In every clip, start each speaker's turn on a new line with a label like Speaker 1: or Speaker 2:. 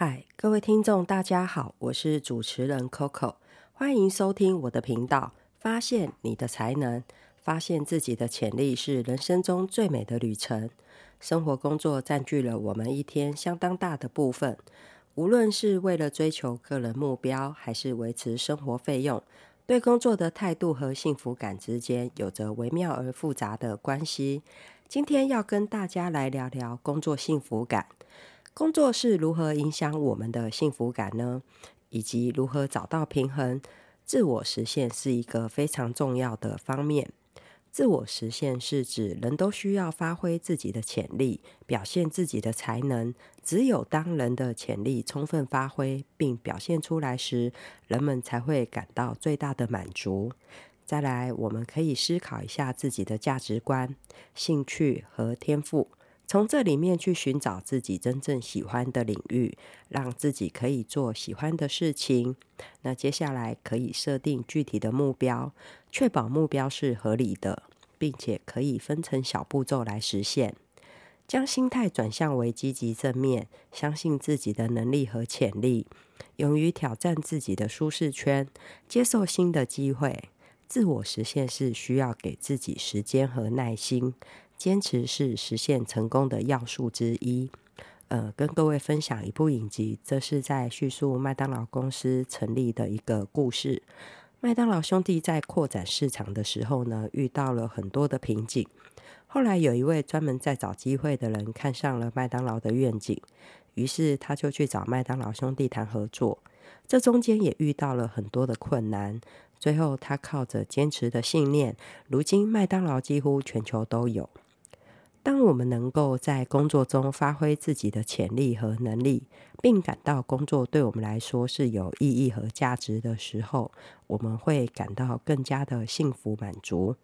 Speaker 1: 嗨，各位听众，大家好，我是主持人 Coco，欢迎收听我的频道。发现你的才能，发现自己的潜力是人生中最美的旅程。生活工作占据了我们一天相当大的部分，无论是为了追求个人目标，还是维持生活费用，对工作的态度和幸福感之间有着微妙而复杂的关系。今天要跟大家来聊聊工作幸福感。工作是如何影响我们的幸福感呢？以及如何找到平衡？自我实现是一个非常重要的方面。自我实现是指人都需要发挥自己的潜力，表现自己的才能。只有当人的潜力充分发挥并表现出来时，人们才会感到最大的满足。再来，我们可以思考一下自己的价值观、兴趣和天赋，从这里面去寻找自己真正喜欢的领域，让自己可以做喜欢的事情。那接下来可以设定具体的目标，确保目标是合理的，并且可以分成小步骤来实现。将心态转向为积极正面，相信自己的能力和潜力，勇于挑战自己的舒适圈，接受新的机会。自我实现是需要给自己时间和耐心，坚持是实现成功的要素之一。呃，跟各位分享一部影集，这是在叙述麦当劳公司成立的一个故事。麦当劳兄弟在扩展市场的时候呢，遇到了很多的瓶颈。后来有一位专门在找机会的人看上了麦当劳的愿景，于是他就去找麦当劳兄弟谈合作。这中间也遇到了很多的困难。最后，他靠着坚持的信念，如今麦当劳几乎全球都有。当我们能够在工作中发挥自己的潜力和能力，并感到工作对我们来说是有意义和价值的时候，我们会感到更加的幸福满足。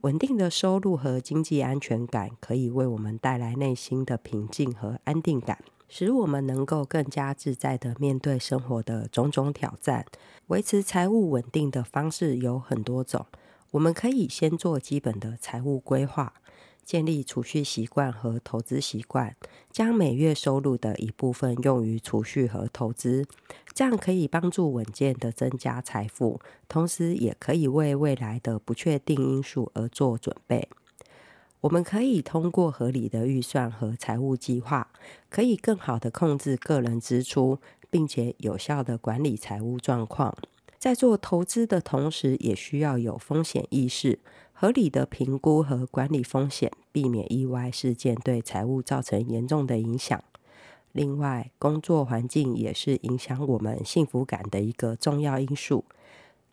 Speaker 1: 稳定的收入和经济安全感可以为我们带来内心的平静和安定感。使我们能够更加自在地面对生活的种种挑战。维持财务稳定的方式有很多种，我们可以先做基本的财务规划，建立储蓄习惯和投资习惯，将每月收入的一部分用于储蓄和投资，这样可以帮助稳健的增加财富，同时也可以为未来的不确定因素而做准备。我们可以通过合理的预算和财务计划，可以更好的控制个人支出，并且有效地管理财务状况。在做投资的同时，也需要有风险意识，合理的评估和管理风险，避免意外事件对财务造成严重的影响。另外，工作环境也是影响我们幸福感的一个重要因素。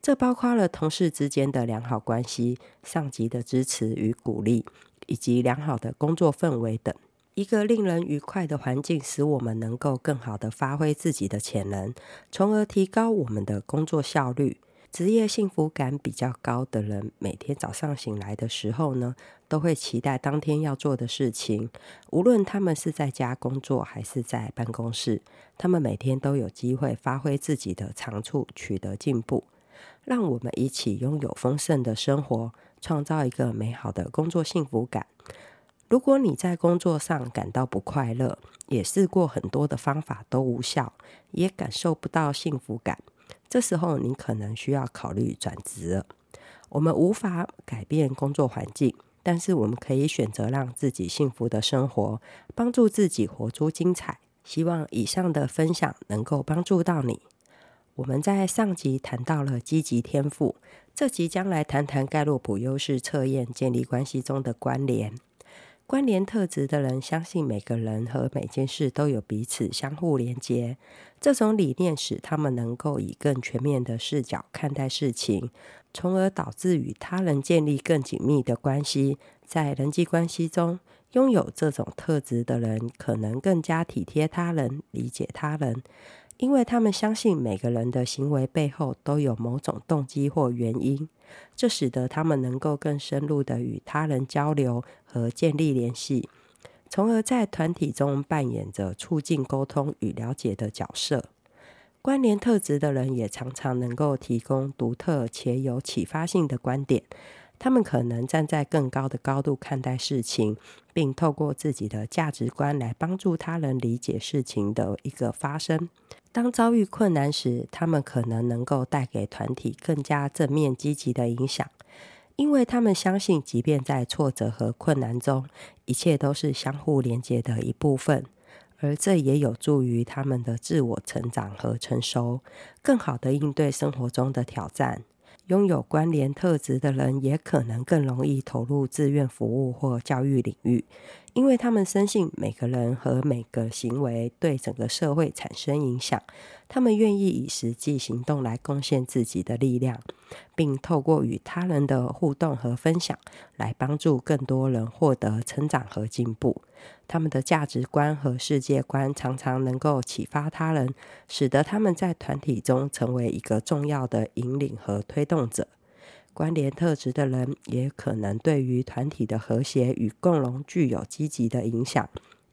Speaker 1: 这包括了同事之间的良好关系、上级的支持与鼓励。以及良好的工作氛围等，一个令人愉快的环境，使我们能够更好的发挥自己的潜能，从而提高我们的工作效率。职业幸福感比较高的人，每天早上醒来的时候呢，都会期待当天要做的事情。无论他们是在家工作还是在办公室，他们每天都有机会发挥自己的长处，取得进步。让我们一起拥有丰盛的生活。创造一个美好的工作幸福感。如果你在工作上感到不快乐，也试过很多的方法都无效，也感受不到幸福感，这时候你可能需要考虑转职了。我们无法改变工作环境，但是我们可以选择让自己幸福的生活，帮助自己活出精彩。希望以上的分享能够帮助到你。我们在上集谈到了积极天赋，这集将来谈谈盖洛普优势测验建立关系中的关联。关联特质的人相信每个人和每件事都有彼此相互连接，这种理念使他们能够以更全面的视角看待事情，从而导致与他人建立更紧密的关系。在人际关系中，拥有这种特质的人可能更加体贴他人，理解他人。因为他们相信每个人的行为背后都有某种动机或原因，这使得他们能够更深入地与他人交流和建立联系，从而在团体中扮演着促进沟通与了解的角色。关联特质的人也常常能够提供独特且有启发性的观点，他们可能站在更高的高度看待事情，并透过自己的价值观来帮助他人理解事情的一个发生。当遭遇困难时，他们可能能够带给团体更加正面积极的影响，因为他们相信，即便在挫折和困难中，一切都是相互连接的一部分。而这也有助于他们的自我成长和成熟，更好地应对生活中的挑战。拥有关联特质的人，也可能更容易投入志愿服务或教育领域。因为他们深信每个人和每个行为对整个社会产生影响，他们愿意以实际行动来贡献自己的力量，并透过与他人的互动和分享，来帮助更多人获得成长和进步。他们的价值观和世界观常常能够启发他人，使得他们在团体中成为一个重要的引领和推动者。关联特质的人也可能对于团体的和谐与共荣具有积极的影响，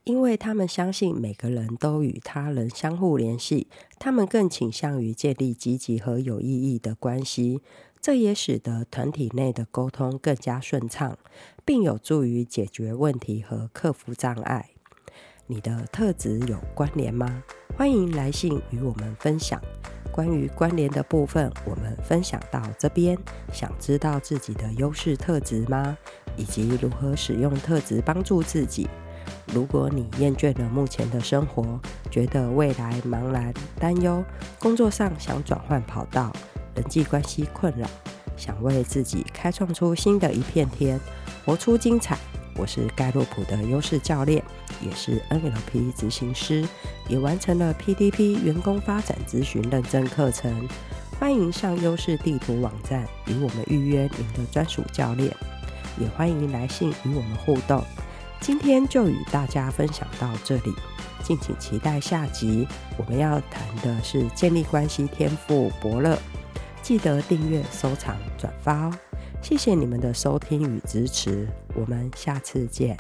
Speaker 1: 因为他们相信每个人都与他人相互联系，他们更倾向于建立积极和有意义的关系，这也使得团体内的沟通更加顺畅，并有助于解决问题和克服障碍。你的特质有关联吗？欢迎来信与我们分享。关于关联的部分，我们分享到这边。想知道自己的优势特质吗？以及如何使用特质帮助自己？如果你厌倦了目前的生活，觉得未来茫然担忧，工作上想转换跑道，人际关系困扰，想为自己开创出新的一片天，活出精彩。我是盖洛普的优势教练，也是 NLP 执行师，也完成了 PDP 员工发展咨询认证课程。欢迎上优势地图网站与我们预约您的专属教练，也欢迎来信与我们互动。今天就与大家分享到这里，敬请期待下集。我们要谈的是建立关系天赋伯乐，记得订阅、收藏、转发哦。谢谢你们的收听与支持，我们下次见。